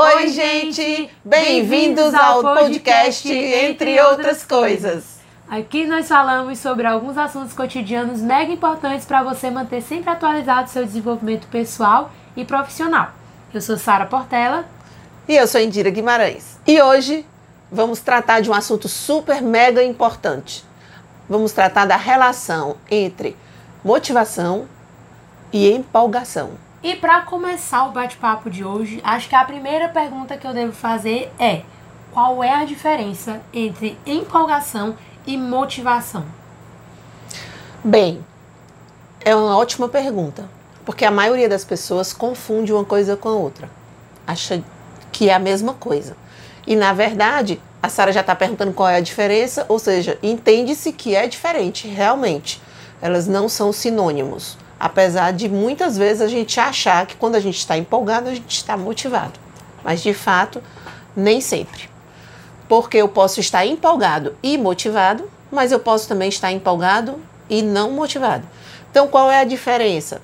Oi, gente! Bem-vindos ao podcast Entre Outras Coisas. Aqui nós falamos sobre alguns assuntos cotidianos mega importantes para você manter sempre atualizado seu desenvolvimento pessoal e profissional. Eu sou Sara Portela. E eu sou Indira Guimarães. E hoje vamos tratar de um assunto super mega importante. Vamos tratar da relação entre motivação e empolgação. E para começar o bate-papo de hoje, acho que a primeira pergunta que eu devo fazer é: qual é a diferença entre empolgação e motivação? Bem, é uma ótima pergunta, porque a maioria das pessoas confunde uma coisa com a outra, acha que é a mesma coisa. E na verdade, a Sara já está perguntando qual é a diferença, ou seja, entende-se que é diferente, realmente. Elas não são sinônimos. Apesar de muitas vezes a gente achar que quando a gente está empolgado, a gente está motivado. Mas de fato, nem sempre. Porque eu posso estar empolgado e motivado, mas eu posso também estar empolgado e não motivado. Então, qual é a diferença?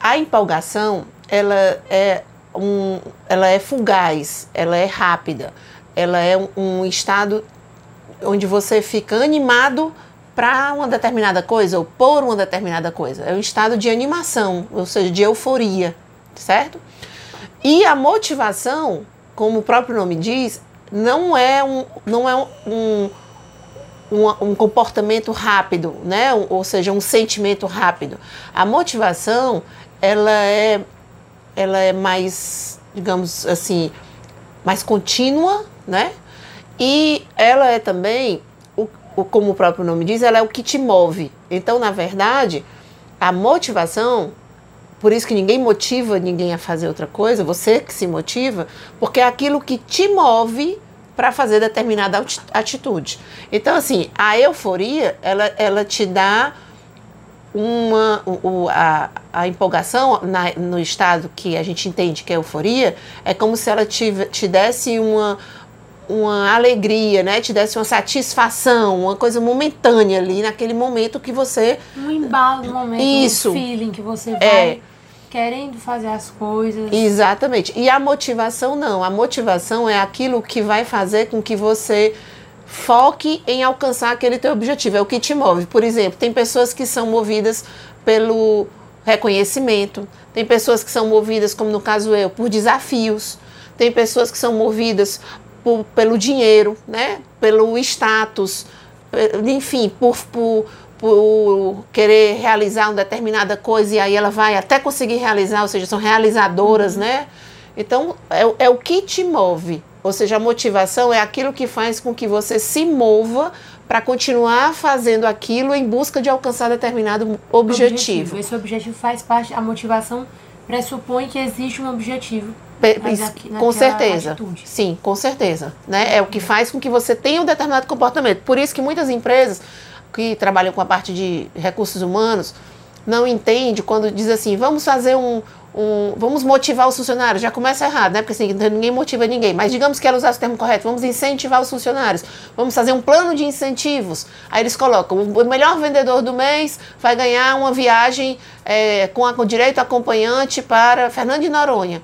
A empolgação, ela é, um, ela é fugaz, ela é rápida, ela é um, um estado onde você fica animado para uma determinada coisa ou por uma determinada coisa. É um estado de animação, ou seja, de euforia, certo? E a motivação, como o próprio nome diz, não é um, não é um, um, um comportamento rápido, né? ou seja, um sentimento rápido. A motivação, ela é, ela é mais, digamos assim, mais contínua, né? E ela é também como o próprio nome diz, ela é o que te move. Então, na verdade, a motivação, por isso que ninguém motiva ninguém a fazer outra coisa, você que se motiva, porque é aquilo que te move para fazer determinada atitude. Então, assim, a euforia, ela, ela te dá uma o, a, a empolgação na, no estado que a gente entende que é euforia, é como se ela te, te desse uma uma alegria, né? Te desse uma satisfação, uma coisa momentânea ali naquele momento que você um embalo no momento, Isso. um feeling que você vai é. querendo fazer as coisas. Exatamente. E a motivação não. A motivação é aquilo que vai fazer com que você foque em alcançar aquele teu objetivo, é o que te move. Por exemplo, tem pessoas que são movidas pelo reconhecimento, tem pessoas que são movidas, como no caso eu, por desafios. Tem pessoas que são movidas por, pelo dinheiro, né? pelo status, enfim, por, por, por querer realizar uma determinada coisa e aí ela vai até conseguir realizar, ou seja, são realizadoras, uhum. né? Então, é, é o que te move. Ou seja, a motivação é aquilo que faz com que você se mova para continuar fazendo aquilo em busca de alcançar determinado objetivo. objetivo. Esse objetivo faz parte, a motivação pressupõe que existe um objetivo aqui, com certeza. Atitude. Sim, com certeza. Né? É o que faz com que você tenha um determinado comportamento. Por isso que muitas empresas que trabalham com a parte de recursos humanos não entendem quando diz assim, vamos fazer um, um, vamos motivar os funcionários, já começa errado, né? Porque assim, ninguém motiva ninguém. Mas digamos que ela usasse o termo correto, vamos incentivar os funcionários, vamos fazer um plano de incentivos. Aí eles colocam, o melhor vendedor do mês vai ganhar uma viagem é, com, a, com direito acompanhante para Fernando de Noronha.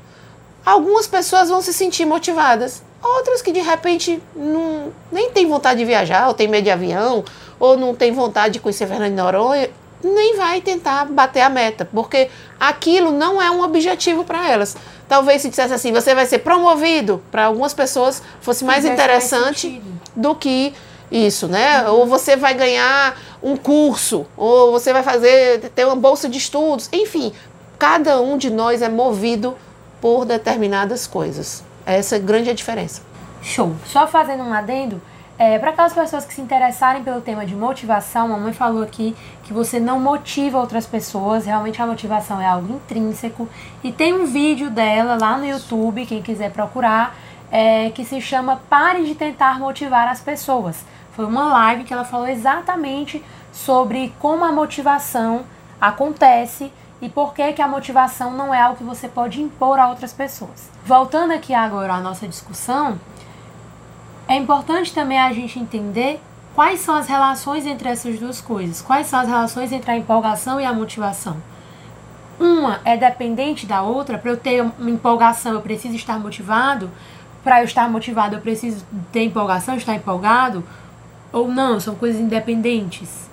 Algumas pessoas vão se sentir motivadas, outras que de repente não, nem tem vontade de viajar, ou tem medo de avião, ou não tem vontade de conhecer Fernando de Noronha, nem vai tentar bater a meta, porque aquilo não é um objetivo para elas. Talvez se dissesse assim, você vai ser promovido, para algumas pessoas fosse mais interessante do que isso, né? Uhum. Ou você vai ganhar um curso, ou você vai fazer ter uma bolsa de estudos, enfim, cada um de nós é movido por determinadas coisas. Essa é a grande diferença. Show. Só fazendo um adendo, é, para aquelas pessoas que se interessarem pelo tema de motivação, a mamãe falou aqui que você não motiva outras pessoas, realmente a motivação é algo intrínseco. E tem um vídeo dela lá no YouTube, quem quiser procurar, é, que se chama Pare de Tentar Motivar as Pessoas. Foi uma live que ela falou exatamente sobre como a motivação acontece e por que, que a motivação não é algo que você pode impor a outras pessoas. Voltando aqui agora à nossa discussão, é importante também a gente entender quais são as relações entre essas duas coisas, quais são as relações entre a empolgação e a motivação. uma é dependente da outra, para eu ter uma empolgação, eu preciso estar motivado, para eu estar motivado, eu preciso ter empolgação, estar empolgado, ou não, são coisas independentes?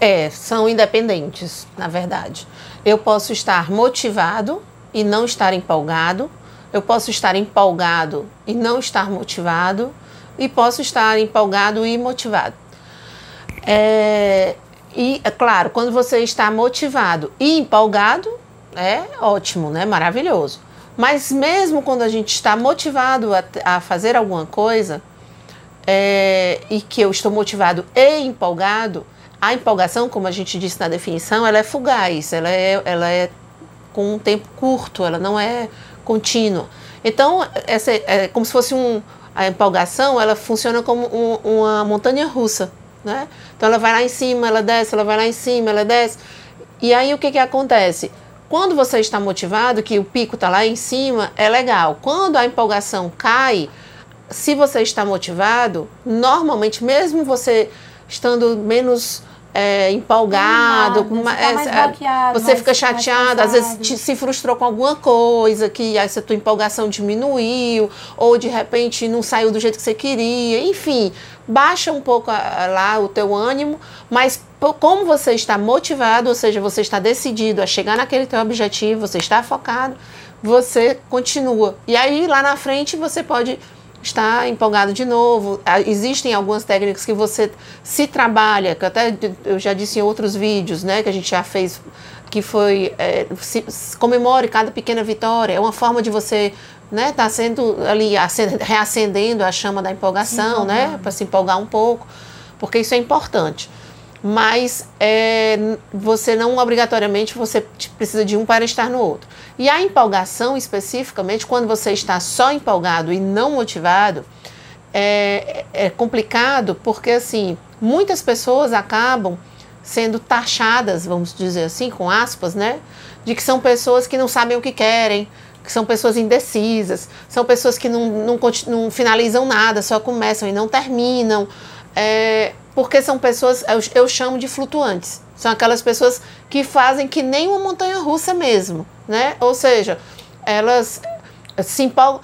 É, são independentes, na verdade. Eu posso estar motivado e não estar empolgado, eu posso estar empolgado e não estar motivado, e posso estar empolgado e motivado. É, e, é claro, quando você está motivado e empolgado, é ótimo, né? Maravilhoso. Mas mesmo quando a gente está motivado a, a fazer alguma coisa, é, e que eu estou motivado e empolgado, a empolgação, como a gente disse na definição, ela é fugaz, ela é, ela é com um tempo curto, ela não é contínua. Então, essa é como se fosse um, a empolgação, ela funciona como um, uma montanha russa, né? Então ela vai lá em cima, ela desce, ela vai lá em cima, ela desce. E aí o que que acontece? Quando você está motivado, que o pico está lá em cima, é legal. Quando a empolgação cai, se você está motivado, normalmente, mesmo você estando menos é, empolgado, Animado, uma- você é, fica chateado, às vezes te- se frustrou com alguma coisa, que essa tua empolgação diminuiu, ou de repente não saiu do jeito que você queria, enfim, baixa um pouco lá o teu ânimo, mas como você está motivado, ou seja, você está decidido a chegar naquele teu objetivo, você está focado, você continua. E aí lá na frente você pode estar empolgado de novo. Ah, Existem algumas técnicas que você se trabalha, que até eu já disse em outros vídeos, né, que a gente já fez, que foi é, se- se- comemore cada pequena vitória. É uma forma de você, né, tá sendo ali acen- reacendendo a chama da empolgação, né, para se empolgar um pouco, porque isso é importante. Mas é, você não obrigatoriamente você precisa de um para estar no outro. E a empolgação especificamente, quando você está só empolgado e não motivado, é, é complicado porque assim muitas pessoas acabam sendo taxadas, vamos dizer assim, com aspas, né, de que são pessoas que não sabem o que querem, que são pessoas indecisas, são pessoas que não, não, não finalizam nada, só começam e não terminam, é, porque são pessoas, eu, eu chamo de flutuantes, são aquelas pessoas que fazem que nem uma montanha russa mesmo, né? Ou seja, elas se empolgam,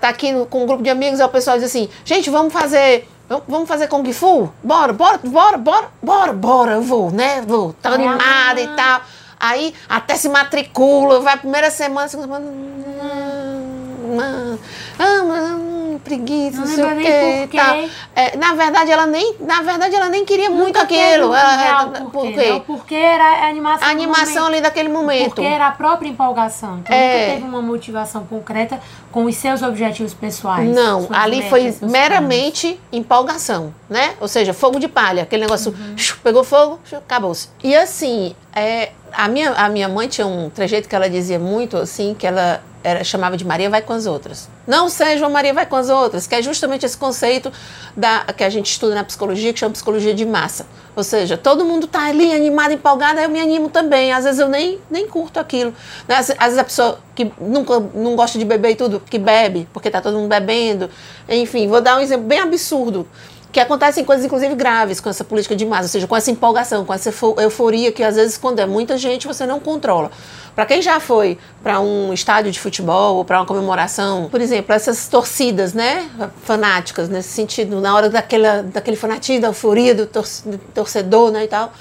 tá aqui com um grupo de amigos, o pessoal diz assim, gente, vamos fazer, vamos- fazer Kung Fu? Bora, bora, bora, bora, bora, bora, eu vou, né? Vou, tá Ah. animada e tal. Aí até se matricula, vai primeira semana, segunda semana. hum, hum, Ah, preguiça, Não não sei o quê tal. É, na verdade, ela nem, na verdade, ela nem queria muito Nunca teve aquilo. Ela, porquê, por né? O porquê era a animação. A animação ali daquele momento. Porque era a própria empolgação. Então É. nunca teve uma motivação concreta com os seus objetivos pessoais. Não, ali metas, foi seus planos. meramente empolgação, né? Ou seja, fogo de palha, aquele negócio, Uhum. shu, pegou fogo, acabou-se. E assim, é, a, minha, a minha mãe tinha um trejeito que ela dizia muito assim, que ela era, chamava de Maria vai com as outras. Não seja uma Maria vai com as outras, que é justamente esse conceito da, que a gente estuda na psicologia, que chama psicologia de massa. Ou seja, todo mundo tá ali animado, empolgado, eu me animo também. Às vezes eu nem, nem curto aquilo. Né? Às, às vezes a pessoa que nunca não gosta de beber e tudo, que bebe, porque tá todo mundo bebendo. Enfim, vou dar um exemplo bem absurdo. Que acontecem coisas, inclusive, graves com essa política de massa, ou seja, com essa empolgação, com essa eufo- euforia que, às vezes, quando é muita gente, você não controla. Para quem já foi para um estádio de futebol ou para uma comemoração, por exemplo, essas torcidas, né, fanáticas, nesse sentido, na hora daquela, daquele fanatismo, da euforia do, tor- do torcedor, né, e tal.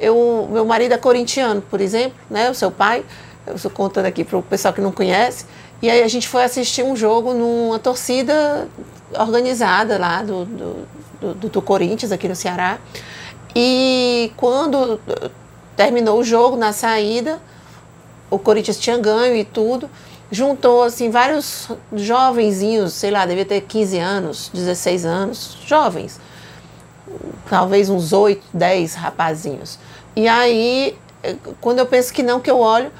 Eu, meu marido é corintiano, por exemplo, né, o seu pai, eu estou contando aqui para o pessoal que não conhece, e aí a gente foi assistir um jogo numa torcida organizada lá do, do, do, do Corinthians, aqui no Ceará, e quando eh, terminou o jogo, na saída, o Corinthians tinha ganho e tudo, juntou assim vários jovenzinhos, sei lá, devia ter 15 anos, 16 anos, jovens, talvez uns 8, 10 rapazinhos. E aí, quando eu penso que não, que eu olho,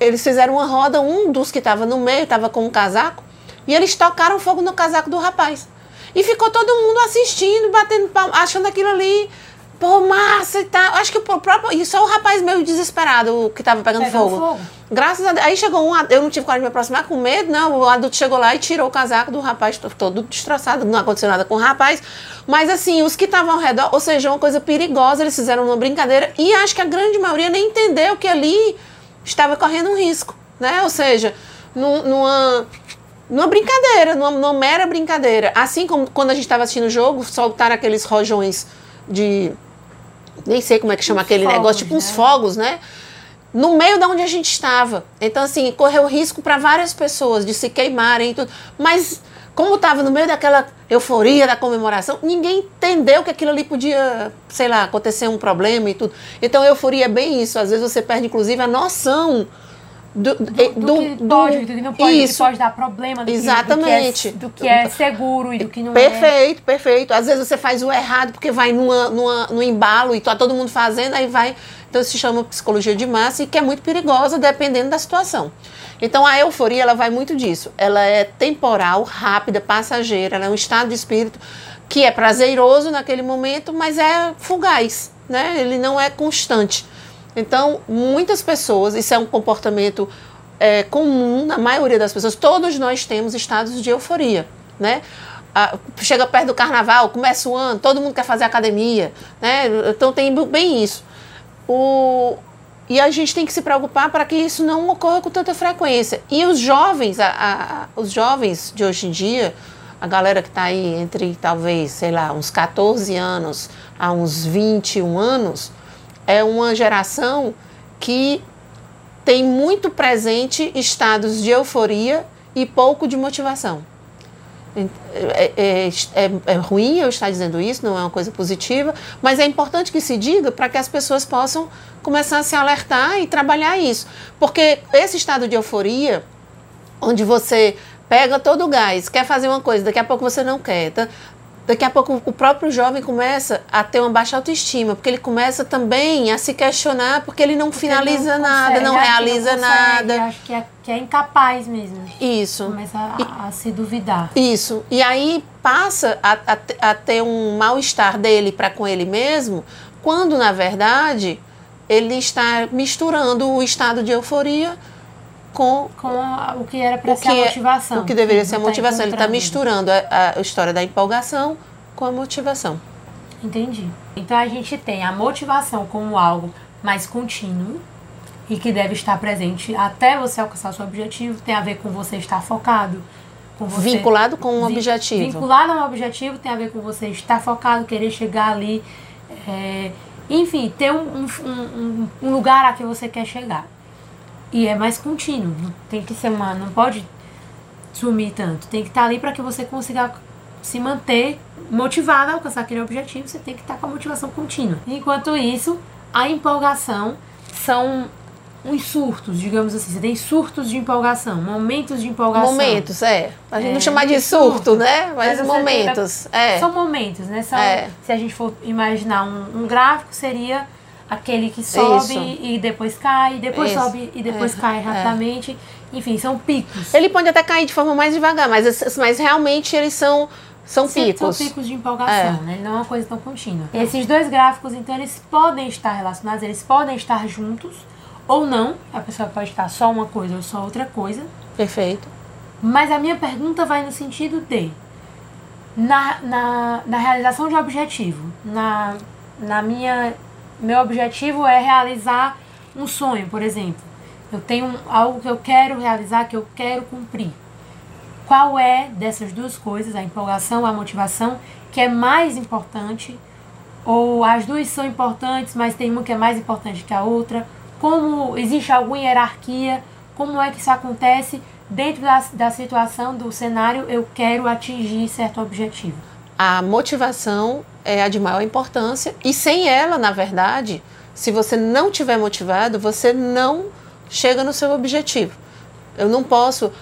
eles fizeram uma roda, um dos que estava no meio estava com um casaco, e eles tocaram fogo no casaco do rapaz. E ficou todo mundo assistindo, batendo palma, achando aquilo ali, pô, massa e tal. Acho que o próprio. E só o rapaz meio desesperado, que estava pegando Pegando fogo. fogo. Graças a Deus. Aí chegou um, eu não tive coragem de me aproximar com medo, não. O adulto chegou lá e tirou o casaco do rapaz to- todo destroçado. Não aconteceu nada com o rapaz. Mas assim, os que estavam ao redor, ou seja, uma coisa perigosa, eles fizeram uma brincadeira. E acho que a grande maioria nem entendeu que ali estava correndo um risco, né? Ou seja, numa, numa brincadeira, numa, numa mera brincadeira. Assim como quando a gente estava assistindo o jogo, soltaram aqueles rojões de. Nem sei como é que chama uns aquele fogos, negócio, tipo né? uns fogos, né? No meio de onde a gente estava. Então, assim, correu risco para várias pessoas de se queimarem e tudo. Mas como estava no meio daquela euforia da comemoração, ninguém entendeu que aquilo ali podia, sei lá, acontecer um problema e tudo. Então, euforia é bem isso. Às vezes você perde, inclusive, a noção do, do, do, do, que pode, do pode, isso. pode dar problema, do Exatamente. Que, do, que é, do que é seguro e do que não perfeito, é. Perfeito, perfeito. Às vezes você faz o errado porque vai numa, numa, no embalo e tá todo mundo fazendo, aí vai. Então, se chama psicologia de massa e que é muito perigosa dependendo da situação. Então a euforia ela vai muito disso. Ela é temporal, rápida, passageira, ela é um estado de espírito que é prazeroso naquele momento, mas é fugaz, né? Ele não é constante. Então, muitas pessoas, isso é um comportamento é, comum na maioria das pessoas, todos nós temos estados de euforia, né? Chega perto do carnaval, começa o ano, todo mundo quer fazer academia, né? Então tem bem isso. O, e a gente tem que se preocupar para que isso não ocorra com tanta frequência. E os jovens, a, a, os jovens de hoje em dia, a galera que está aí entre talvez, sei lá, uns 14 anos a uns 21 anos, é uma geração que tem muito presente estados de euforia e pouco de motivação. É, é, é, é, ruim eu estar dizendo isso, não é uma coisa positiva, mas é importante que se diga para que as pessoas possam começar a se alertar e trabalhar isso. Porque esse estado de euforia, onde você pega todo o gás, quer fazer uma coisa, daqui a pouco você não quer, tá? Daqui a pouco o próprio jovem começa a ter uma baixa autoestima, porque ele começa também a se questionar, porque ele não porque finaliza não nada, não realiza não nada. Acho que é, que é incapaz mesmo. Isso. Começa a, a se duvidar. Isso. E aí passa a, a, a ter um mal-estar dele para com ele mesmo, quando na verdade ele está misturando o estado de euforia com, com a, o que era para ser a é motivação. o que deveria ser a tá motivação. Tá ele está misturando a, a, história da empolgação com a motivação. Entendi. Então a gente tem a motivação como algo mais contínuo e que deve estar presente até você alcançar o seu objetivo. Tem a ver com você estar focado. Com você, vinculado com um objetivo. Vinculado a um objetivo tem a ver com você estar focado, querer chegar ali. É, enfim, ter um, um, um, um lugar a que você quer chegar. E é mais contínuo. Tem que ser uma. Não pode sumir tanto. Tem que estar ali para que você consiga se manter motivado a alcançar aquele objetivo. Você tem que estar com a motivação contínua. Enquanto isso, a empolgação são uns surtos, digamos assim. Você tem surtos de empolgação, momentos de empolgação. Momentos, é. A gente é, não chama de surto, surto, né? Mas, Mas momentos. é. São momentos, né? São, é. Se a gente for imaginar um, um gráfico, seria aquele que sobe Isso. e depois cai, depois Isso. sobe e depois é. cai é. rapidamente. É. Enfim, são picos. Ele pode até cair de forma mais devagar, mas, mas realmente eles são são Sim, picos. São picos de empolgação, é. né? Não é uma coisa tão contínua. Esses dois gráficos, então, eles podem estar relacionados, eles podem estar juntos ou não. A pessoa pode estar só uma coisa ou só outra coisa. Perfeito. Mas a minha pergunta vai no sentido de na, na, na realização de objetivo, na, na minha meu objetivo é realizar um sonho, por exemplo. Eu tenho algo que eu quero realizar, que eu quero cumprir. Qual é dessas duas coisas, a empolgação, a motivação, que é mais importante? Ou as duas são importantes, mas tem uma que é mais importante que a outra? Como existe alguma hierarquia? Como é que isso acontece dentro da, da situação, do cenário? Eu quero atingir certo objetivo. A motivação é a de maior importância e sem ela, na verdade, se você não tiver motivado, você não chega no seu objetivo. Eu não posso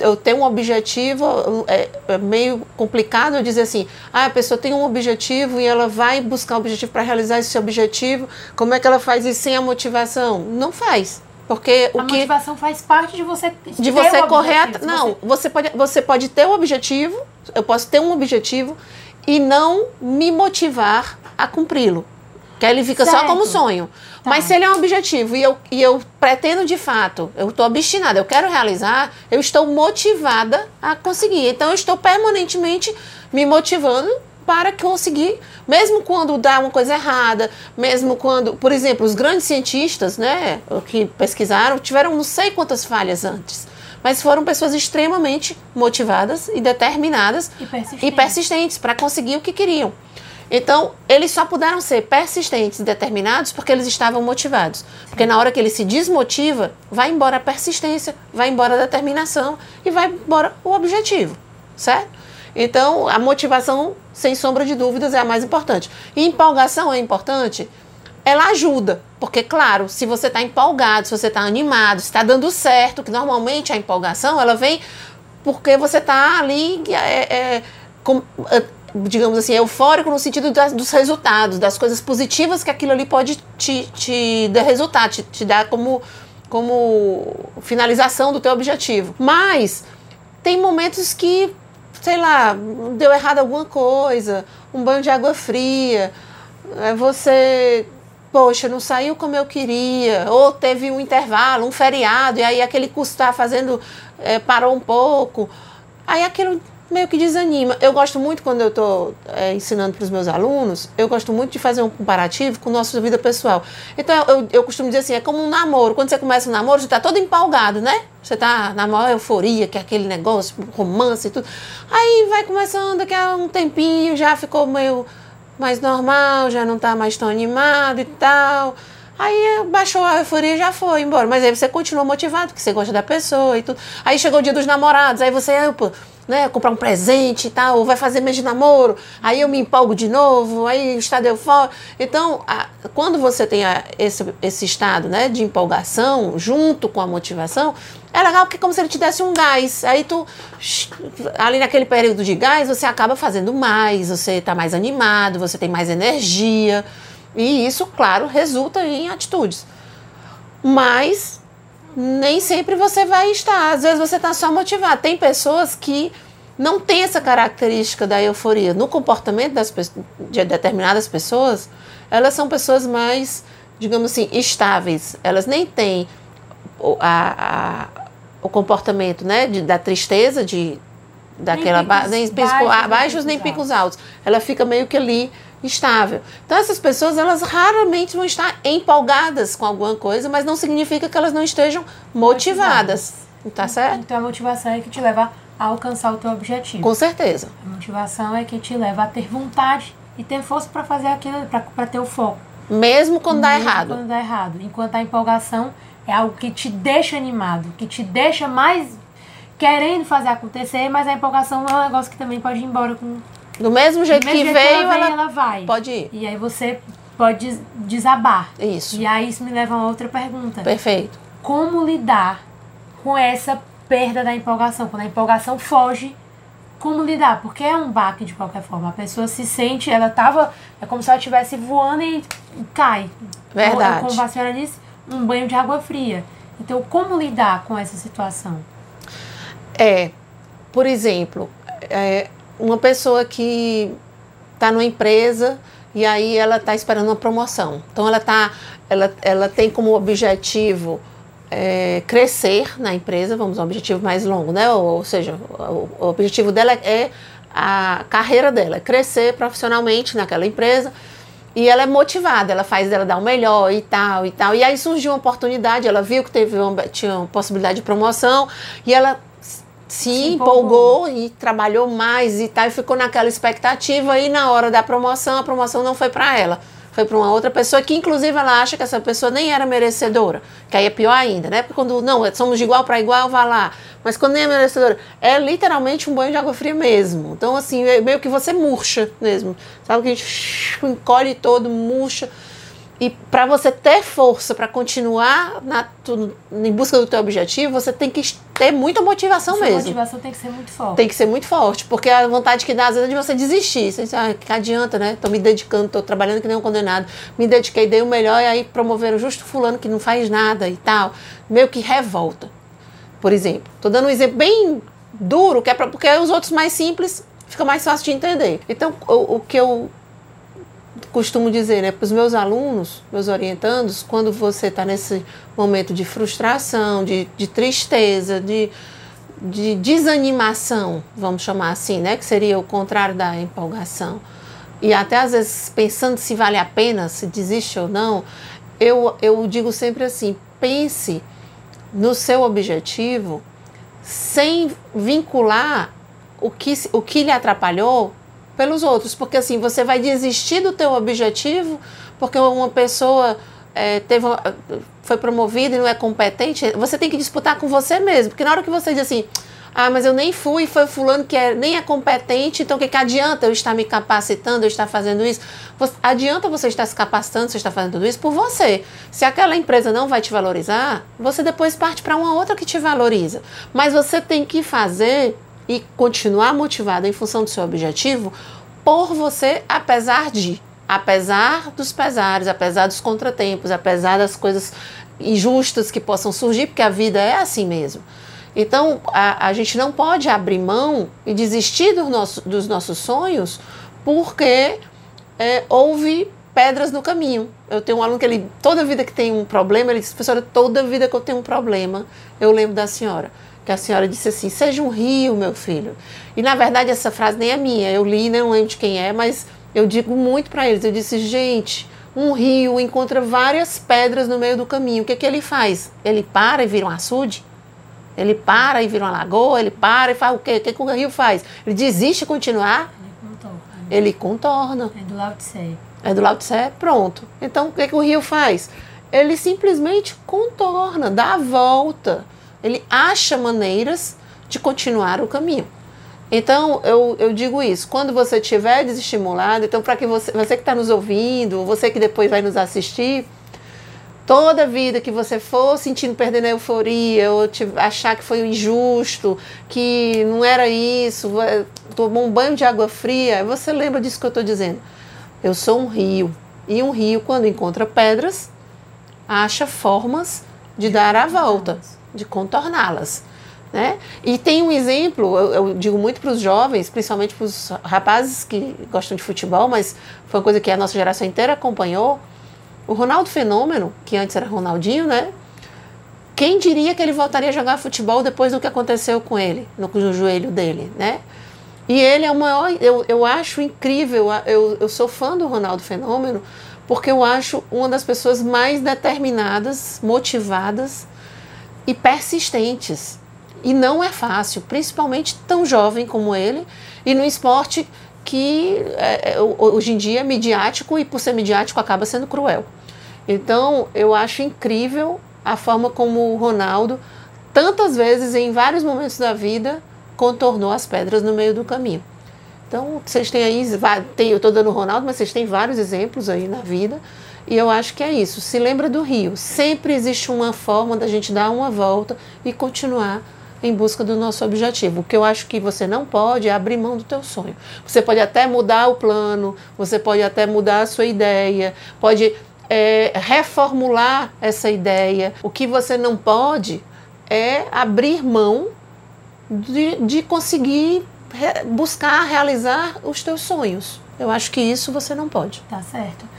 eu, tenho um objetivo, é, é, meio complicado eu dizer assim, ah, a pessoa tem um objetivo e ela vai buscar um objetivo para realizar esse objetivo, como é que ela faz isso sem a motivação? Não faz. Porque a o que, motivação faz parte de você de você correr não você... você pode você pode ter um objetivo eu posso ter um objetivo e não me motivar a cumpri-lo. Que aí ele fica certo. só como sonho. Tá. Mas se ele é um objetivo e eu, e eu pretendo de fato, eu estou obstinada, eu quero realizar, eu estou motivada a conseguir. Então eu estou permanentemente me motivando para conseguir, mesmo quando dá uma coisa errada, mesmo quando, por exemplo, os grandes cientistas, né, que pesquisaram, tiveram não sei quantas falhas antes mas foram pessoas extremamente motivadas e determinadas E persistentes. e persistentes para conseguir o que queriam. Então, eles só puderam ser persistentes e determinados porque eles estavam motivados. Porque na hora que ele se desmotiva, vai embora a persistência, vai embora a determinação e vai embora o objetivo, certo? Então, a motivação, sem sombra de dúvidas, é a mais importante. E empolgação é importante? Ela ajuda, porque, claro, se você está empolgado, se você está animado, se está dando certo, que normalmente a empolgação ela vem porque você está ali, é, é, com- é, digamos assim, eufórico no sentido das- dos resultados, das coisas positivas que aquilo ali pode te, te dar resultado, te, te dar como, como finalização do teu objetivo. Mas tem momentos que, sei lá, deu errado alguma coisa, um banho de água fria, é, você, poxa, não saiu como eu queria, ou teve um intervalo, um feriado, e aí aquele curso estava fazendo é, parou um pouco. Aí aquilo meio que desanima. Eu gosto muito, quando eu estou ensinando para os meus alunos, eu gosto muito de fazer um comparativo com a nossa vida pessoal. Então, eu, eu costumo dizer assim, é como um namoro. Quando você começa um namoro, você está todo empolgado, né? Você está na maior euforia, que é aquele negócio, romance e tudo. Aí vai começando, daqui a um tempinho, já ficou meio mais normal, já não está mais tão animado e tal. Aí baixou a euforia e já foi embora. Mas aí você continua motivado, porque você gosta da pessoa e tudo. Aí chegou o dia dos namorados, aí você, né, comprar um presente e tal, ou vai fazer mês de namoro, aí eu me empolgo de novo, aí o estado eufórico. Então, a- quando você tem a- esse, esse estado né, de empolgação junto com a motivação, é legal porque é como se ele te desse um gás. Aí tu, ali naquele período de gás, você acaba fazendo mais, você está mais animado, você tem mais energia. E isso, claro, resulta em atitudes. Mas nem sempre você vai estar. Às vezes você está só motivado. Tem pessoas que não têm essa característica da euforia. No comportamento das, de determinadas pessoas, elas são pessoas mais, digamos assim, estáveis. Elas nem têm o, a- a- o comportamento né, de, da tristeza, de, daquela ba- picos nem picos baixos, nem baixos nem picos picos altos. Ela fica meio que ali estável. Então essas pessoas elas raramente vão estar empolgadas com alguma coisa, mas não significa que elas não estejam motivadas. Tá certo? Então a motivação é que te leva a alcançar o teu objetivo. Com certeza. A motivação é que te leva a ter vontade e ter força para fazer aquilo, para ter o foco. Mesmo quando dá Mesmo errado. Quando dá errado. Enquanto a empolgação é algo que te deixa animado, que te deixa mais querendo fazer acontecer, mas a empolgação é um negócio que também pode ir embora com Do mesmo jeito do mesmo que jeito veio, ela, vem, ela ela vai. pode ir. E aí você pode des- desabar. Isso. E aí isso me leva a uma outra pergunta. Perfeito. Como lidar com essa perda da empolgação? Quando a empolgação foge, como lidar? Porque é um baque de qualquer forma. A pessoa se sente, ela tava, é como se ela estivesse voando e cai. Verdade. Como a senhora disse, um banho de água fria. Então, como lidar com essa situação? É, por exemplo, é, uma pessoa que está numa empresa e aí ela está esperando uma promoção. Então ela tá, ela, ela tem como objetivo é, crescer na empresa, vamos um objetivo mais longo, né? Ou, ou seja, o, o objetivo dela é a carreira dela, é crescer profissionalmente naquela empresa. E ela é motivada, ela faz dela dar o melhor e tal e tal. E aí surgiu uma oportunidade, ela viu que teve uma, tinha uma possibilidade de promoção e ela se, Se empolgou. e trabalhou mais e tal, e ficou naquela expectativa. E na hora da promoção, a promoção não foi para ela, foi para uma outra pessoa que, inclusive, ela acha que essa pessoa nem era merecedora, que aí é pior ainda, né? Porque quando não, somos de igual para igual, vá lá. Mas quando nem é merecedora, é literalmente um banho de água fria mesmo. Então, assim, é meio que você murcha mesmo. Sabe que a gente encolhe todo, murcha. E para você ter força para continuar na, tu- em busca do teu objetivo, você tem que ter muita motivação Sua mesmo. motivação tem que ser muito forte. Tem que ser muito forte, porque a vontade que dá às vezes é de você desistir. Você diz, ah, que adianta, né? Tô me dedicando, tô trabalhando que nem um condenado. Me dediquei, dei o melhor e aí promoveram justo fulano que não faz nada e tal. Meio que revolta. Por exemplo, tô dando um exemplo bem duro, que é pra, porque os outros mais simples fica mais fácil de entender. Então, o, o que eu costumo dizer né, para os meus alunos, meus orientandos, quando você está nesse momento de frustração, de, de tristeza, de, de desanimação, vamos chamar assim, né, que seria o contrário da empolgação. e até às vezes pensando se vale a pena, se desiste ou não, eu, eu digo sempre assim: pense no seu objetivo sem vincular o que, o que lhe atrapalhou pelos outros, porque assim você vai desistir do teu objetivo porque uma pessoa é, teve foi promovida e não é competente. Você tem que disputar com você mesmo, porque na hora que você diz assim ah, mas eu nem fui, foi fulano que é, nem é competente, então o que, que adianta eu estar me capacitando, eu estar fazendo isso? Você, adianta você estar se capacitando, você estar fazendo tudo isso por você. Se aquela empresa não vai te valorizar, você depois parte para uma outra que te valoriza. Mas você tem que fazer e continuar motivado em função do seu objetivo por você, apesar de, apesar dos pesares, apesar dos contratempos, apesar das coisas injustas que possam surgir, porque a vida é assim mesmo. Então, a, a gente não pode abrir mão e desistir do nosso, dos nossos sonhos porque é, houve pedras no caminho. Eu tenho um aluno que ele, toda vida que tem um problema, ele diz, professora, toda vida que eu tenho um problema, eu lembro da senhora. Que a senhora disse assim, seja um rio, meu filho. E na verdade essa frase nem é minha, eu li, não lembro de quem é, mas eu digo muito para eles. Eu disse, gente, um rio encontra várias pedras no meio do caminho. O que, que ele faz? Ele para e vira um açude? Ele para e vira uma lagoa, ele para e faz o quê? O que, que o rio faz? Ele desiste de continuar? Ele contorna. Ele contorna. É do Lao Tse. É do Lao Tse, pronto. Então o que, que o rio faz? Ele simplesmente contorna, dá a volta. Ele acha maneiras de continuar o caminho. Então, eu, eu digo isso, quando você estiver desestimulado, então para que você, você que está nos ouvindo, você que depois vai nos assistir, toda vida que você for sentindo perdendo a euforia, ou te, achar que foi injusto, que não era isso, tomou um banho de água fria, você lembra disso que eu estou dizendo. Eu sou um rio. E um rio, quando encontra pedras, acha formas de dar a volta, de contorná-las. Né? E tem um exemplo, eu, eu digo muito para os jovens, principalmente para os rapazes que gostam de futebol, mas foi uma coisa que a nossa geração inteira acompanhou o Ronaldo Fenômeno, que antes era Ronaldinho, né? Quem diria que ele voltaria a jogar futebol depois do que aconteceu com ele, no, no joelho dele, né? E ele é o maior, eu, eu acho incrível, eu, eu sou fã do Ronaldo Fenômeno, porque eu acho uma das pessoas mais determinadas, motivadas e persistentes. E não é fácil, principalmente tão jovem como ele, e no esporte que é, é hoje em dia é midiático e por ser midiático acaba sendo cruel. Então, eu acho incrível a forma como o Ronaldo, tantas vezes, em vários momentos da vida, contornou as pedras no meio do caminho. Então, vocês têm aí, eu estou dando o Ronaldo, mas vocês têm vários exemplos aí na vida. E eu acho que é isso. Se lembra do Rio. Sempre existe uma forma da gente dar uma volta e continuar em busca do nosso objetivo. O que eu acho que você não pode é abrir mão do teu sonho. Você pode até mudar o plano, você pode até mudar a sua ideia, pode é, reformular essa ideia. O que você não pode é abrir mão de, de conseguir re, buscar realizar os teus sonhos. Eu acho que isso você não pode. Tá certo.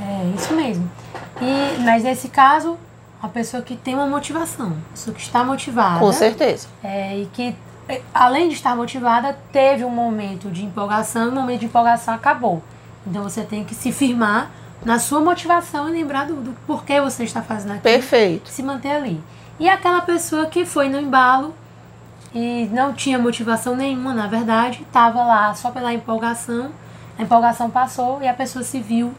É isso mesmo. E, mas nesse caso, a pessoa que tem uma motivação, a pessoa que está motivada. Com certeza. É, e que, é, além de estar motivada, teve um momento de empolgação e o momento de empolgação acabou. Então você tem que se firmar na sua motivação e lembrar do, do porquê você está fazendo aquilo. Perfeito. Se manter ali. E aquela pessoa que foi no embalo e não tinha motivação nenhuma, na verdade, estava lá só pela empolgação. A empolgação passou e a pessoa se viu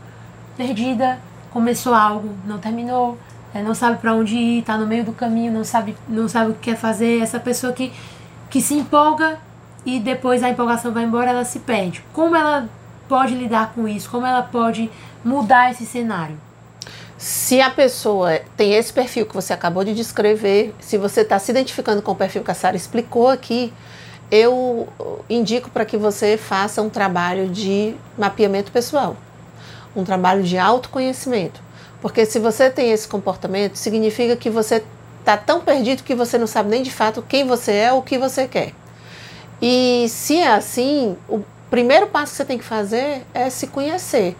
perdida, começou algo, não terminou, é, não sabe para onde ir, está no meio do caminho, não sabe, não sabe o que quer fazer. Essa pessoa que, que se empolga e depois a empolgação vai embora, ela se perde. Como ela pode lidar com isso? Como ela pode mudar esse cenário? Se a pessoa tem esse perfil que você acabou de descrever, se você está se identificando com o perfil que a Sara explicou aqui, eu indico para que você faça um trabalho de mapeamento pessoal, um trabalho de autoconhecimento. Porque se você tem esse comportamento, significa que você está tão perdido que você não sabe nem de fato quem você é ou o que você quer. E se é assim, o primeiro passo que você tem que fazer é se conhecer.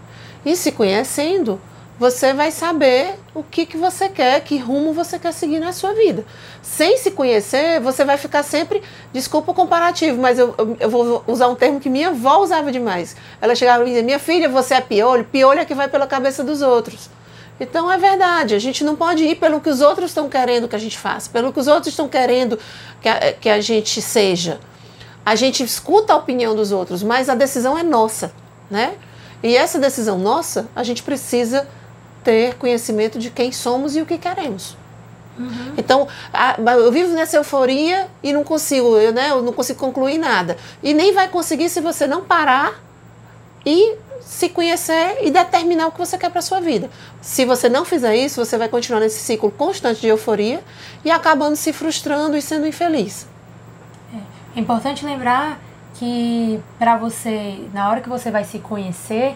E se conhecendo, você vai saber o que, que você quer, que rumo você quer seguir na sua vida. Sem se conhecer, você vai ficar sempre, desculpa o comparativo, mas eu, eu, eu vou usar um termo que minha avó usava demais. Ela chegava e dizia, minha filha, você é piolho, piolho é que vai pela cabeça dos outros. Então é verdade, a gente não pode ir pelo que os outros estão querendo que a gente faça, pelo que os outros estão querendo que a, que a gente seja. A gente escuta a opinião dos outros, mas a decisão é nossa, né? E essa decisão nossa, a gente precisa ter conhecimento de quem somos e o que queremos. Uhum. Então, a, eu vivo nessa euforia e não consigo, eu, né, eu não consigo concluir nada. E nem vai conseguir se você não parar e se conhecer e determinar o que você quer para sua vida. Se você não fizer isso, você vai continuar nesse ciclo constante de euforia e acabando se frustrando e sendo infeliz. É, é importante lembrar que para você, na hora que você vai se conhecer,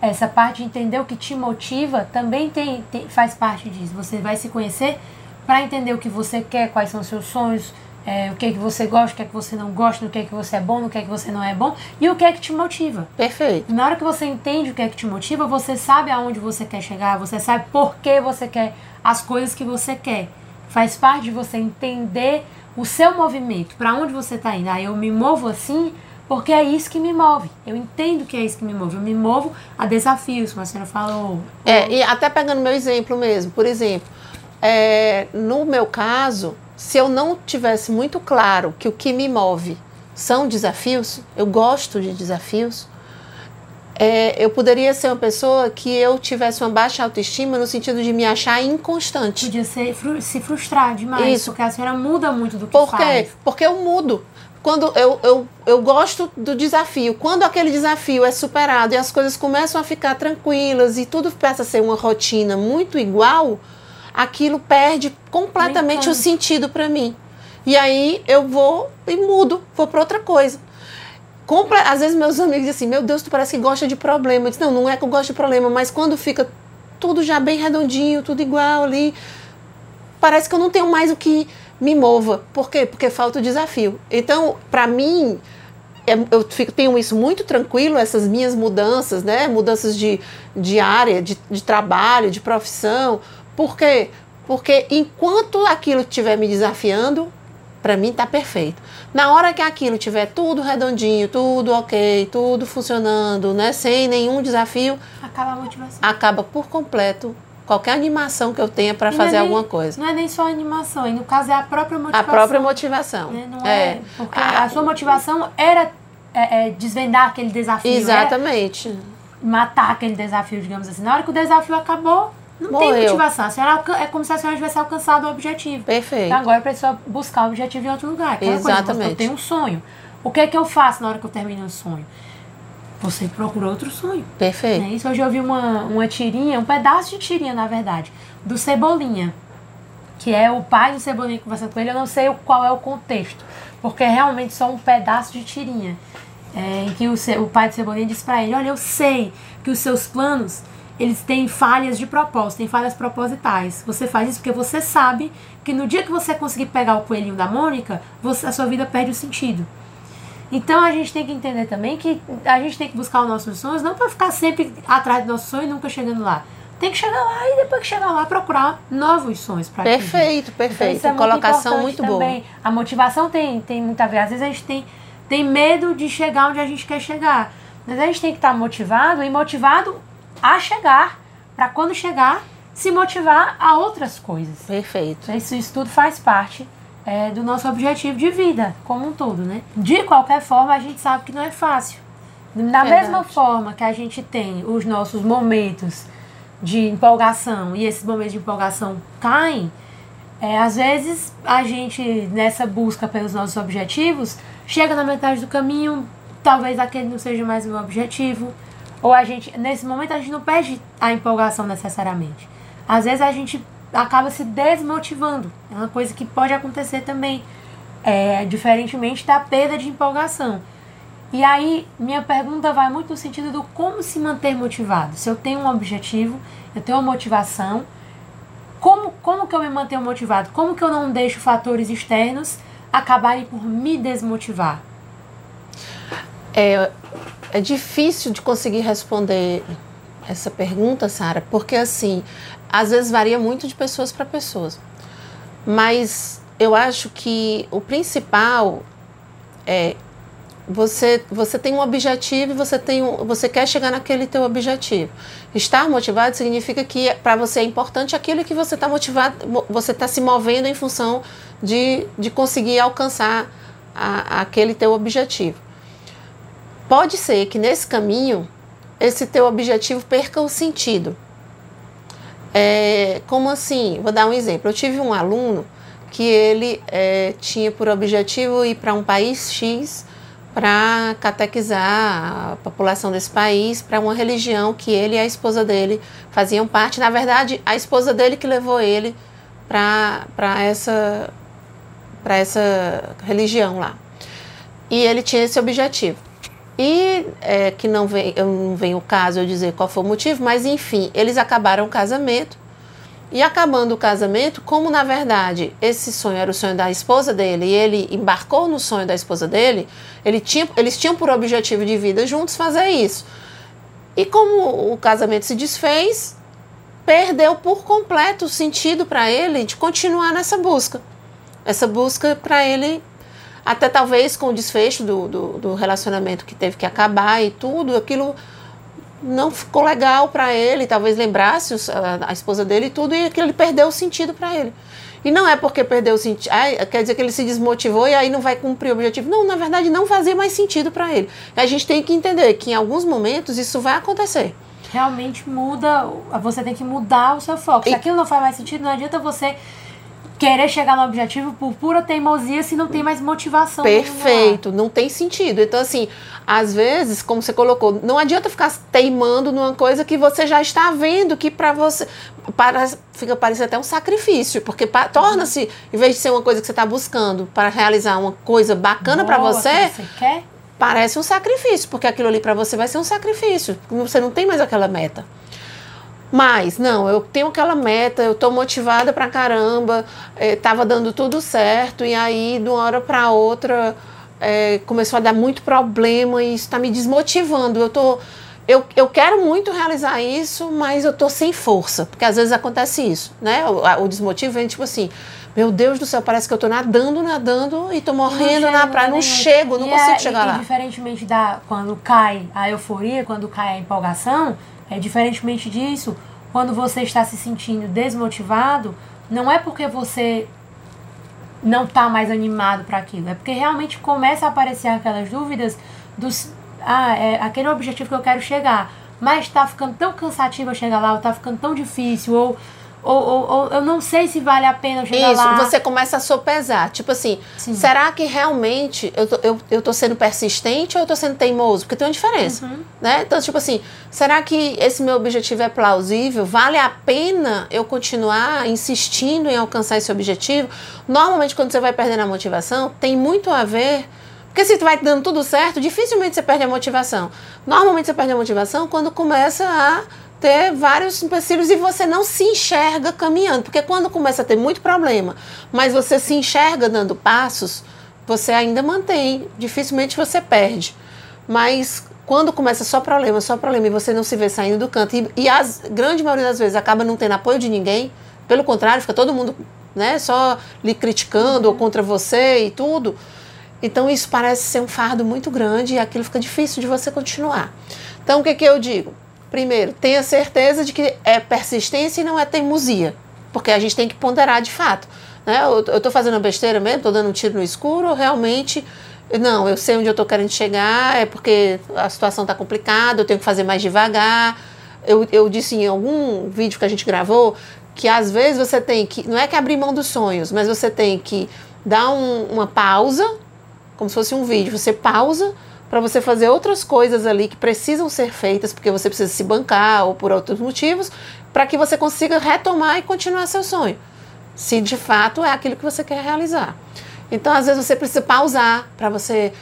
essa parte de entender o que te motiva também tem, tem faz parte disso. Você vai se conhecer para entender o que você quer, quais são os seus sonhos, é, o que é que você gosta, o que é que você não gosta, no que é que você é bom, no que é que você não é bom e o que é que te motiva. Perfeito. Na hora que você entende o que é que te motiva, você sabe aonde você quer chegar, você sabe por que você quer as coisas que você quer. Faz parte de você entender o seu movimento, para onde você está indo. Ah, eu me movo assim porque é isso que me move. Eu entendo que é isso que me move. Eu me movo a desafios, como a senhora falou. É, e até pegando meu exemplo mesmo, por exemplo, é, no meu caso, se eu não tivesse muito claro que o que me move são desafios, eu gosto de desafios, é, eu poderia ser uma pessoa que eu tivesse uma baixa autoestima no sentido de me achar inconstante. Podia ser, se frustrar demais, Isso. porque a senhora muda muito do que Por faz. Quê? Porque eu mudo. Quando eu, eu, eu gosto do desafio, quando aquele desafio é superado e as coisas começam a ficar tranquilas e tudo passa a ser uma rotina muito igual, aquilo perde completamente o sentido para mim. E aí eu vou e mudo, vou para outra coisa. Compre... Às vezes meus amigos dizem assim, meu Deus, tu parece que gosta de problema. Eu disse, não, não é que eu gosto de problema, mas quando fica tudo já bem redondinho, tudo igual ali, parece que eu não tenho mais o que me mova. Por quê? Porque falta o desafio. Então, para mim, é, eu fico, tenho isso muito tranquilo, essas minhas mudanças, né? Mudanças de, de área, de, de trabalho, de profissão, por quê? Porque enquanto aquilo estiver me desafiando, para mim tá perfeito. Na hora que aquilo tiver tudo redondinho, tudo ok, tudo funcionando, né, sem nenhum desafio, acaba a motivação. Acaba por completo qualquer animação que eu tenha para fazer é nem, alguma coisa. Não é nem só animação, e no caso é a própria motivação. A própria motivação. Né? Não é, é porque a, a, sua motivação era é, é, desvendar aquele desafio. Exatamente. matar aquele desafio, digamos assim. Na hora que o desafio acabou, não Morreu. tem motivação. A senhora, é como se a senhora tivesse alcançado o objetivo. Perfeito. Então agora precisa buscar o objetivo em outro lugar. Aquela Exatamente. Coisa, eu tenho um sonho. O que é que eu faço na hora que eu termino o sonho? Você procura outro sonho. Perfeito. É isso. Hoje eu vi uma, uma tirinha, um pedaço de tirinha, na verdade, do Cebolinha. Que é o pai do Cebolinha conversando com ele. Eu não sei qual é o contexto. Porque é realmente só um pedaço de tirinha. É, em que o, o pai do Cebolinha diz para ele: Olha, eu sei que os seus planos eles têm falhas de propósito, têm falhas propositais. Você faz isso porque você sabe que no dia que você conseguir pegar o coelhinho da Mônica, você, a sua vida perde o sentido. Então a gente tem que entender também que a gente tem que buscar os nossos sonhos, não para ficar sempre atrás do nosso sonho e nunca chegando lá. Tem que chegar lá e depois que chegar lá procurar novos sonhos para Perfeito, perfeito. Então, é Colocação muito, muito boa. A motivação tem, tem muito a ver. Às vezes a gente tem, tem medo de chegar onde a gente quer chegar. Mas a gente tem que estar motivado e motivado a chegar, para quando chegar, se motivar a outras coisas. Perfeito. Isso, isso tudo faz parte é, do nosso objetivo de vida, como um todo, né? De qualquer forma, a gente sabe que não é fácil. Da Verdade. mesma forma que a gente tem os nossos momentos de empolgação e esses momentos de empolgação caem, é, às vezes a gente, nessa busca pelos nossos objetivos, chega na metade do caminho, talvez aquele não seja mais o meu objetivo, ou a gente, nesse momento, a gente não perde a empolgação necessariamente. Às vezes a gente acaba se desmotivando. É uma coisa que pode acontecer também, é, diferentemente da perda de empolgação. E aí, minha pergunta vai muito no sentido do como se manter motivado. Se eu tenho um objetivo, eu tenho uma motivação, como, como que eu me mantenho motivado? Como que eu não deixo fatores externos acabarem por me desmotivar? É, é difícil de conseguir responder essa pergunta, Sara, porque assim, às vezes varia muito de pessoas para pessoas. Mas eu acho que o principal é você, você tem um objetivo e você, tem um, você quer chegar naquele teu objetivo. Estar motivado significa que para você é importante aquilo que você está motivado, você está se movendo em função de, de conseguir alcançar a, aquele teu objetivo. Pode ser que nesse caminho esse teu objetivo perca o sentido. É, como assim? Vou dar um exemplo. Eu tive um aluno que ele é, tinha por objetivo ir para um país X para catequizar a população desse país para uma religião que ele e a esposa dele faziam parte. Na verdade, a esposa dele que levou ele para essa, essa religião lá. E ele tinha esse objetivo. E é, que não vem, não vem o caso eu dizer qual foi o motivo, mas enfim, eles acabaram o casamento e acabando o casamento, como na verdade esse sonho era o sonho da esposa dele e ele embarcou no sonho da esposa dele, ele tinha, eles tinham por objetivo de vida juntos fazer isso. E como o casamento se desfez, perdeu por completo o sentido para ele de continuar nessa busca. Essa busca para ele, até talvez com o desfecho do, do, do relacionamento que teve que acabar e tudo, aquilo não ficou legal para ele, talvez lembrasse a, a, esposa dele e tudo, e aquilo ele perdeu o sentido para ele. E não é porque perdeu o sentido, quer dizer que ele se desmotivou e aí não vai cumprir o objetivo. Não, na verdade não fazia mais sentido para ele. E a gente tem que entender que em alguns momentos isso vai acontecer. Realmente muda, você tem que mudar o seu foco. Se aquilo não faz mais sentido, não adianta você querer chegar no objetivo por pura teimosia se não tem mais motivação. Perfeito, não tem sentido. Então, assim, às vezes, como você colocou, não adianta ficar teimando numa coisa que você já está vendo que para você para, fica parecendo até um sacrifício, porque torna-se, em vez de ser uma coisa que você está buscando para realizar uma coisa bacana para você, você quer? parece um sacrifício, porque aquilo ali para você vai ser um sacrifício. Você não tem mais aquela meta. Mas, não, eu tenho aquela meta, eu tô motivada pra caramba, é, tava dando tudo certo, e aí, de uma hora pra outra, é, começou a dar muito problema e isso está me desmotivando. Eu tô. Eu, eu quero muito realizar isso, mas eu tô sem força, porque às vezes acontece isso, né? O, o desmotivo vem tipo assim, meu Deus do céu, parece que eu tô nadando, nadando e tô morrendo não na praia, não chego, não consigo é, chegar e, lá. E diferentemente da quando cai a euforia, quando cai a empolgação, é diferentemente disso, quando você está se sentindo desmotivado, não é porque você não está mais animado para aquilo, é porque realmente começa a aparecer aquelas dúvidas dos ah, é aquele objetivo que eu quero chegar, mas está ficando tão cansativo eu chegar lá, ou está ficando tão difícil, ou ou, ou, ou, eu não sei se vale a pena chegar Isso, lá. você começa a sopesar. Tipo assim, Sim. será que realmente eu tô, eu, eu tô sendo persistente ou eu tô sendo teimoso? Porque tem uma diferença, uhum. né? Então, tipo assim, será que esse meu objetivo é plausível? Vale a pena eu continuar insistindo em alcançar esse objetivo? Normalmente, quando você vai perdendo a motivação, tem muito a ver... Porque se vai dando tudo certo, dificilmente você perde a motivação. Normalmente você perde a motivação quando começa a ter vários empecilhos e você não se enxerga caminhando. Porque quando começa a ter muito problema, mas você se enxerga dando passos, você ainda mantém, dificilmente você perde. Mas quando começa só problema, só problema e você não se vê saindo do canto, e, e a grande maioria das vezes acaba não tendo apoio de ninguém, pelo contrário, fica todo mundo né, só lhe criticando ou contra você e tudo. Então isso parece ser um fardo muito grande e aquilo fica difícil de você continuar. Então o que, que eu digo? Primeiro, tenha certeza de que é persistência e não é teimosia, porque a gente tem que ponderar de fato. Né? Eu estou fazendo besteira mesmo, estou dando um tiro no escuro, realmente, não, eu sei onde eu estou querendo chegar, é porque a situação está complicada, eu tenho que fazer mais devagar. Eu, eu disse em algum vídeo que a gente gravou que às vezes você tem que, não é que abrir mão dos sonhos, mas você tem que dar um, uma pausa, como se fosse um vídeo, você pausa para você fazer outras coisas ali que precisam ser feitas, porque você precisa se bancar ou por outros motivos, para que você consiga retomar e continuar seu sonho. Se de fato é aquilo que você quer realizar. Então, às vezes, você precisa pausar para você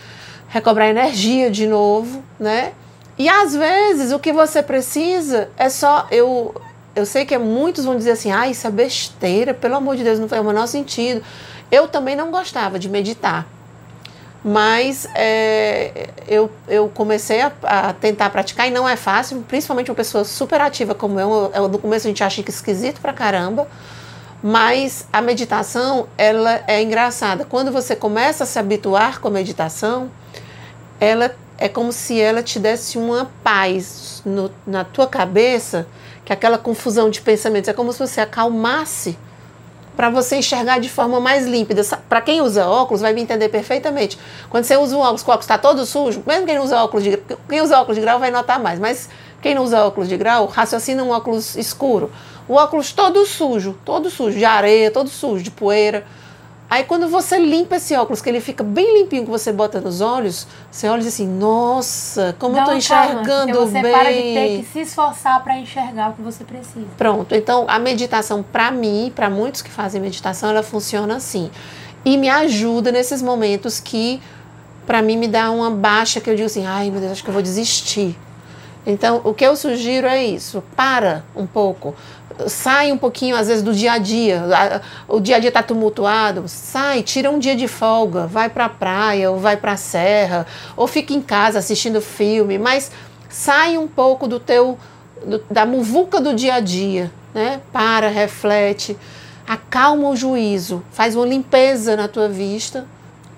recobrar energia de novo, né? E às vezes o que você precisa é só. Eu, eu sei que muitos vão dizer assim: ah, isso é besteira, pelo amor de Deus, não faz o menor sentido. Eu também não gostava de meditar. Mas é, eu, eu comecei a, a, tentar praticar e não é fácil, principalmente uma pessoa super ativa como eu. eu no começo a gente acha que esquisito pra caramba. Mas a meditação, ela é engraçada. Quando você começa a se habituar com a meditação, ela é como se ela te desse uma paz no, na tua cabeça, que aquela confusão de pensamentos é como se você acalmasse para você enxergar de forma mais límpida. Para quem usa óculos, vai me entender perfeitamente. Quando você usa um óculos, o óculos está todo sujo, mesmo quem usa óculos de quem usa óculos de grau vai notar mais, mas quem não usa óculos de grau, raciocina um óculos escuro. O óculos todo sujo, todo sujo, de areia, todo sujo, de poeira. Aí quando você limpa esse óculos, que ele fica bem limpinho, que você bota nos olhos, você olha e diz assim, nossa, como eu estou enxergando calma, você bem. Você para de ter que se esforçar para enxergar o que você precisa. Pronto, então a meditação para mim, para muitos que fazem meditação, ela funciona assim. E me ajuda nesses momentos que para mim me dá uma baixa que eu digo assim, ai meu Deus, acho que eu vou desistir. Então, o que eu sugiro é isso: para um pouco, sai um pouquinho, às vezes, do dia a dia. O dia a dia está tumultuado, sai, tira um dia de folga, vai para a praia, ou vai para a serra, ou fica em casa assistindo filme, mas sai um pouco do teu, do, da muvuca do dia a dia, né? Para, reflete, acalma o juízo, faz uma limpeza na tua vista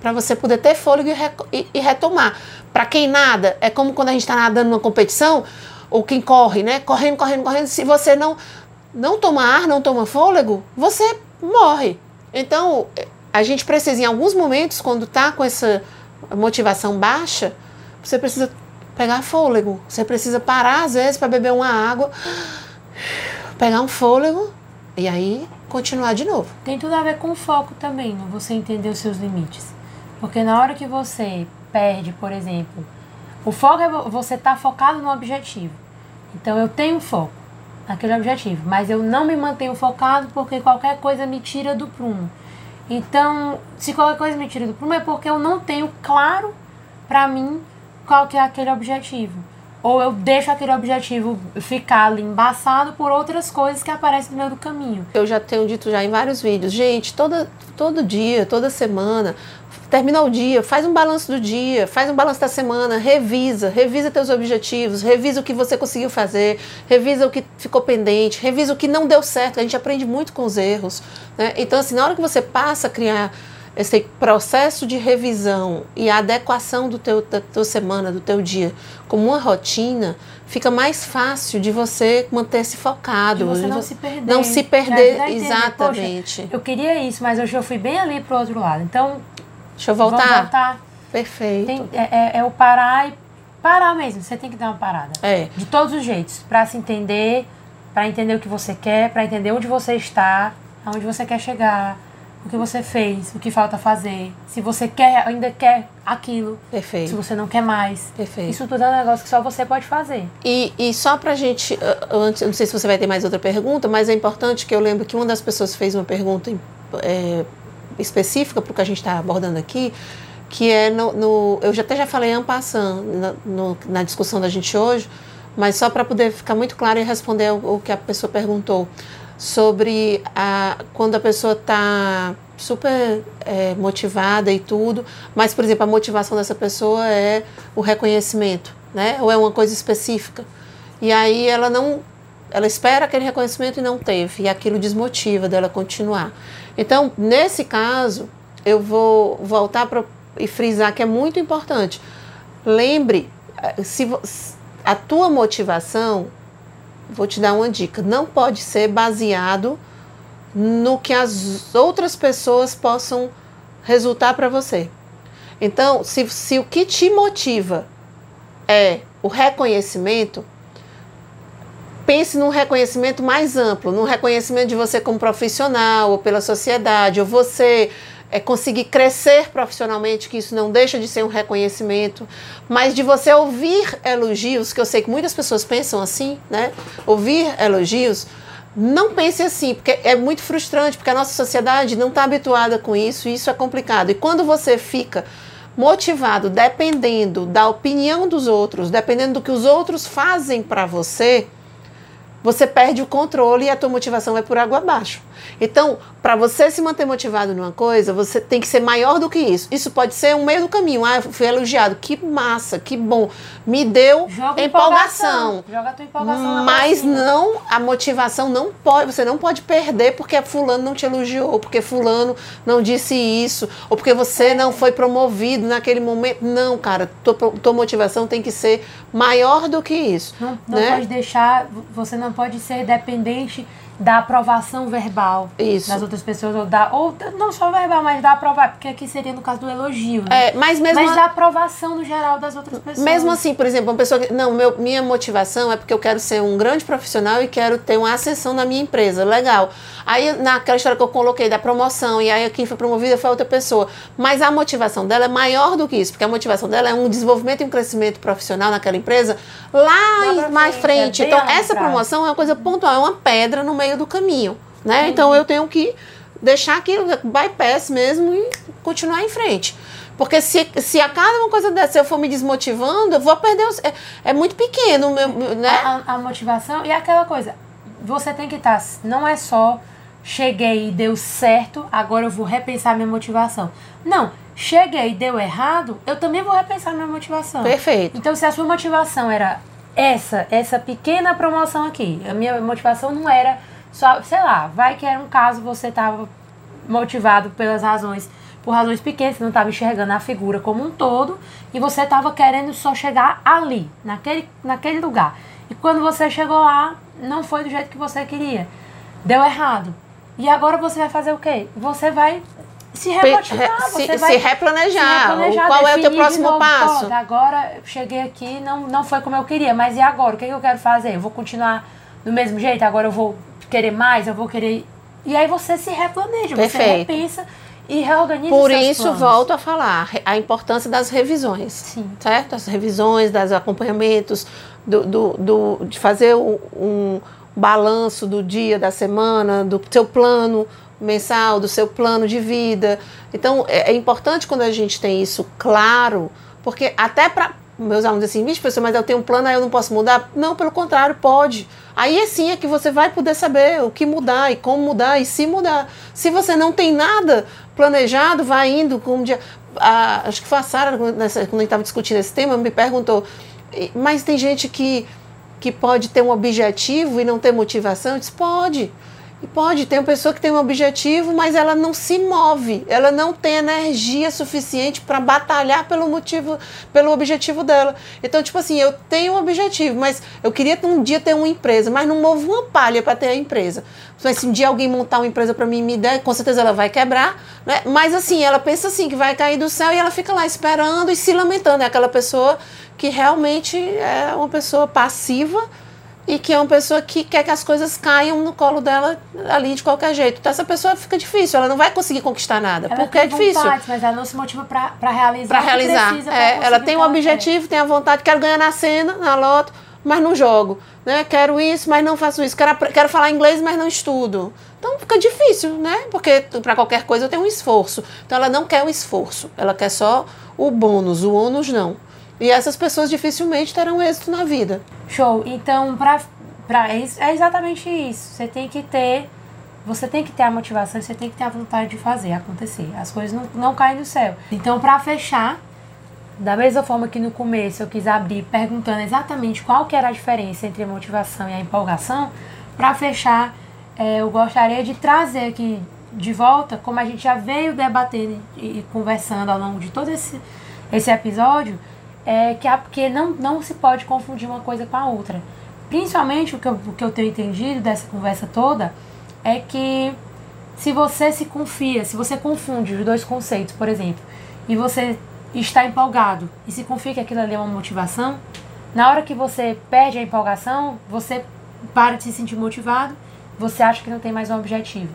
para você poder ter fôlego e, e, e retomar. Para quem nada, é como quando a gente está nadando numa competição, ou quem corre, né? Correndo, correndo, correndo. Se você não não toma ar, não toma fôlego, você morre. Então, a gente precisa, em alguns momentos, quando está com essa motivação baixa, você precisa pegar fôlego. Você precisa parar, às vezes, para beber uma água, pegar um fôlego e aí continuar de novo. Tem tudo a ver com foco também, não? você entender os seus limites. Porque na hora que você perde, por exemplo, o foco é você estar tá focado no objetivo. Então eu tenho foco naquele objetivo, mas eu não me mantenho focado porque qualquer coisa me tira do prumo. Então, se qualquer coisa me tira do prumo é porque eu não tenho claro para mim qual que é aquele objetivo. Ou eu deixo aquele objetivo ficar ali embaçado por outras coisas que aparecem no meio do caminho. Eu já tenho dito já em vários vídeos, gente, toda, todo dia, toda semana, termina o dia, faz um balanço do dia, faz um balanço da semana, revisa, revisa teus objetivos, revisa o que você conseguiu fazer, revisa o que ficou pendente, revisa o que não deu certo, a gente aprende muito com os erros. Né? Então, assim, na hora que você passa a criar esse processo de revisão e adequação do teu, da tua semana, do teu dia, como uma rotina, fica mais fácil de você manter-se focado. De você não se perder. Não se perder, exatamente. Poxa, eu queria isso, mas hoje eu fui bem ali pro outro lado. Então, Deixa eu voltar? Vamos voltar. Perfeito. Tem, é, é, é, o parar e parar mesmo. Você tem que dar uma parada. É. De todos os jeitos. Para se entender, para entender o que você quer, para entender onde você está, aonde você quer chegar, o que você fez, o que falta fazer. Se você quer, ainda quer aquilo. Perfeito. Se você não quer mais. Perfeito. Isso tudo é um negócio que só você pode fazer. E, e só pra gente, antes, não sei se você vai ter mais outra pergunta, mas é importante que eu lembro que uma das pessoas fez uma pergunta é, específica para o que a gente está abordando aqui, que é no, no, eu já até já falei en na, na discussão da gente hoje, mas só para poder ficar muito claro e responder o, o, que a pessoa perguntou sobre a, quando a pessoa está super é, motivada e tudo, mas por exemplo a motivação dessa pessoa é o reconhecimento, né? Ou é uma coisa específica e aí ela não ela espera aquele reconhecimento e não teve, e aquilo desmotiva dela continuar. Então, nesse caso, eu vou voltar para e frisar que é muito importante. Lembre, eh, se a tua motivação, vou te dar uma dica, não pode ser baseado no que as outras pessoas possam resultar para você. Então, se, se o que te motiva é o reconhecimento, pense num reconhecimento mais amplo, num reconhecimento de você como profissional ou pela sociedade, ou você é, conseguir crescer profissionalmente, que isso não deixa de ser um reconhecimento, mas de você ouvir elogios, que eu sei que muitas pessoas pensam assim, né? Ouvir elogios, não pense assim, porque é muito frustrante, porque a nossa sociedade não está habituada com isso e isso é complicado. E quando você fica motivado dependendo da opinião dos outros, dependendo do que os outros fazem para você, você perde o controle e a tua motivação vai por água abaixo. Então, para você se manter motivado numa coisa, você tem que ser maior do que isso. Isso pode ser um meio do caminho. Ah, fui elogiado, que massa, que bom. Me deu Joga empolgação. empolgação. Joga a tua empolgação Mas não, a motivação não pode, você não pode perder porque fulano não te elogiou, porque fulano não disse isso, ou porque você não foi promovido naquele momento. Não, cara, tua, tua motivação tem que ser maior do que isso. Não, não né? pode deixar, você não pode ser dependente da aprovação verbal Isso. das outras pessoas, ou, da, ou não só verbal, mas da aprovação, porque aqui seria no caso do elogio, né? É, mas mesmo mas a- da aprovação no geral das outras pessoas. Mesmo assim, por exemplo, uma pessoa que. Não, meu, minha motivação é porque eu quero ser um grande profissional e quero ter uma ascensão na minha empresa. Legal. Aí, naquela história que eu coloquei da promoção, e aí quem foi promovida foi outra pessoa. Mas a motivação dela é maior do que isso, porque a motivação dela é um desenvolvimento e um crescimento profissional naquela empresa lá, Lá mais frente, é frente. bem então, essa prazo. promoção é uma coisa pontual, é uma pedra no meio do caminho. Né? Uhum. Então, eu tenho que deixar aquilo, bypass mesmo, e continuar em frente. Porque se, se a cada uma coisa dessa eu for me desmotivando, eu vou perder. Os, é, é muito pequeno, meu, né? a, a motivação e aquela coisa. Você tem que estar. não é só cheguei e deu certo, agora eu vou repensar minha motivação. Não, cheguei e deu errado, eu também vou repensar minha motivação. Perfeito. Então, se a sua motivação era essa, essa pequena promoção aqui, a minha motivação não era só, sei lá, vai que era um caso você estava motivado pelas razões, por razões pequenas, você não estava enxergando a figura como um todo e você estava querendo só chegar ali, naquele, naquele lugar. E quando você chegou lá, não foi do jeito que você queria. Deu errado. E agora você vai fazer o quê? Você vai se remotivar, você se, vai se replanejar. se replanejar, qual é o teu próximo novo, passo? "Pô, agora eu cheguei aqui, não, não foi como eu queria, mas e agora? O que, que eu quero fazer? Eu vou continuar do mesmo jeito? Agora eu vou querer mais? Eu vou querer. E aí você se replaneja, você Perfeito. repensa e reorganiza Por isso, planos. volto a falar, a importância das revisões. Sim. Certo? As revisões, dos acompanhamentos, do, do, do- de fazer um, um balanço do dia, da semana, do seu plano mensal, do seu plano de vida. Então, é, é importante quando a gente tem isso claro, porque até para meus alunos assim, vixe, professor, mas eu tenho um plano, aí eu não posso mudar? Não, pelo contrário, pode. Aí é sim é que você vai poder saber o que mudar e como mudar e se mudar. Se você não tem nada planejado, vai indo com um dia. a- acho que foi a Sara, quando a gente estava discutindo esse tema, me perguntou, "E- mas tem gente que, que pode ter um objetivo e não ter motivação? Eu disse, pode. E pode, tem uma pessoa que tem um objetivo, mas ela não se move, ela não tem energia suficiente para batalhar pelo motivo, pelo objetivo dela. Então, tipo assim, eu tenho um objetivo, mas eu queria um dia ter uma empresa, mas não movo uma palha para ter a empresa. Mas se um dia alguém montar uma empresa para mim me der, com certeza ela vai quebrar, né? Mas assim, ela pensa assim que vai cair do céu e ela fica lá esperando e se lamentando. É aquela pessoa que realmente é uma pessoa passiva e que é uma pessoa que quer que as coisas caiam no colo dela ali de qualquer jeito. Então essa pessoa fica difícil, ela não vai conseguir conquistar nada, Ela porque é difícil. vontades, mas ela não se motiva pra realizar. Para realizar. É, ela tem o um objetivo, tem a vontade, quero ganhar na cena, na loto, mas não jogo. Né? Quero isso, mas não faço isso. Quero, quero falar inglês, mas não estudo. Então fica difícil, né? Porque para qualquer coisa eu tenho um esforço. Então ela não quer o esforço, ela quer só o bônus, o ônus não. E essas pessoas dificilmente terão êxito na vida. Show. Então, pra, pra, é é exatamente isso. Você tem que ter. Você tem que ter a motivação, você tem que ter a vontade de fazer acontecer. As coisas não, não caem do céu. Então, pra fechar, da mesma forma que no começo eu quis abrir perguntando exatamente qual que era a diferença entre a motivação e a empolgação, pra fechar, é, eu gostaria de trazer aqui de volta, como a gente já veio debatendo e conversando ao longo de todo esse, esse episódio, é que, a, que não, não se pode confundir uma coisa com a outra. Principalmente o que, eu, o que eu tenho entendido dessa conversa toda é que se você se confia, se você confunde os dois conceitos, por exemplo, e você está empolgado e se confia que aquilo ali é uma motivação, na hora que você perde a empolgação, você para de se sentir motivado, você acha que não tem mais um objetivo.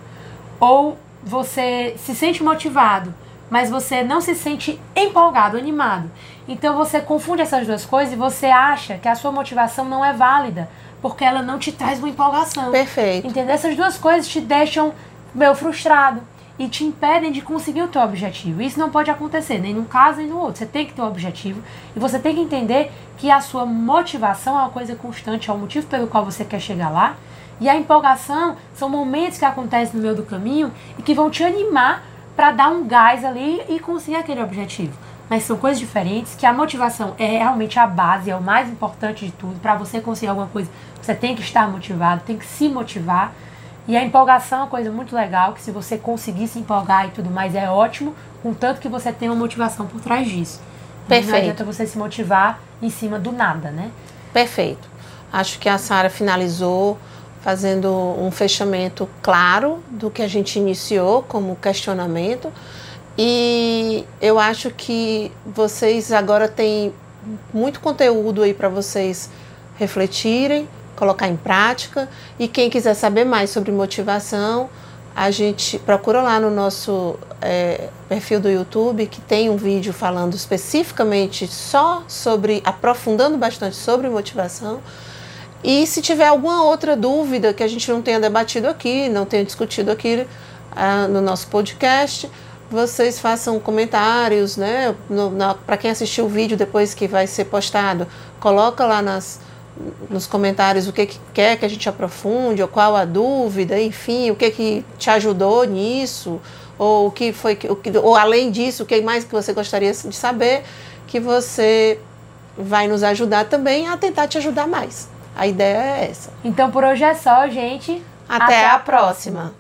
Ou você se sente motivado, mas você não se sente empolgado, animado. Então você confunde essas duas coisas e você acha que a sua motivação não é válida, porque ela não te traz uma empolgação. Perfeito. Entendeu? Essas duas coisas te deixam meio frustrado. e te impedem de conseguir o teu objetivo. Isso não pode acontecer, nem num caso nem no outro. Você tem que ter um objetivo e você tem que entender que a sua motivação é uma coisa constante, é o motivo pelo qual você quer chegar lá. E a empolgação são momentos que acontecem no meio do caminho e que vão te animar para dar um gás ali e conseguir aquele objetivo. Mas são coisas diferentes, que a motivação é realmente a base, é o mais importante de tudo. Para você conseguir alguma coisa, você tem que estar motivado, tem que se motivar. E a empolgação é uma coisa muito legal, que se você conseguir se empolgar e tudo mais, é ótimo, contanto que você tenha uma motivação por trás disso. Perfeito. Não adianta você se motivar em cima do nada, né? Perfeito. Acho que a Sara finalizou fazendo um fechamento claro do que a gente iniciou como questionamento. E eu acho que vocês agora têm muito conteúdo aí para vocês refletirem, colocar em prática. E quem quiser saber mais sobre motivação, a gente procura lá no nosso é, perfil do YouTube, que tem um vídeo falando especificamente só sobre, aprofundando bastante sobre motivação. E se tiver alguma outra dúvida que a gente não tenha debatido aqui, não tenha discutido aqui uh, no nosso podcast, vocês façam comentários, né? Para quem assistiu o vídeo depois que vai ser postado, coloca lá nas, nos comentários o que, que quer que a gente aprofunde, ou qual a dúvida, enfim, o que, que te ajudou nisso, ou o que foi, o que, ou além disso, o que mais que você gostaria de saber, que você vai nos ajudar também a tentar te ajudar mais. A ideia é essa. Então por hoje é só, gente. Até, Até a próxima. próxima.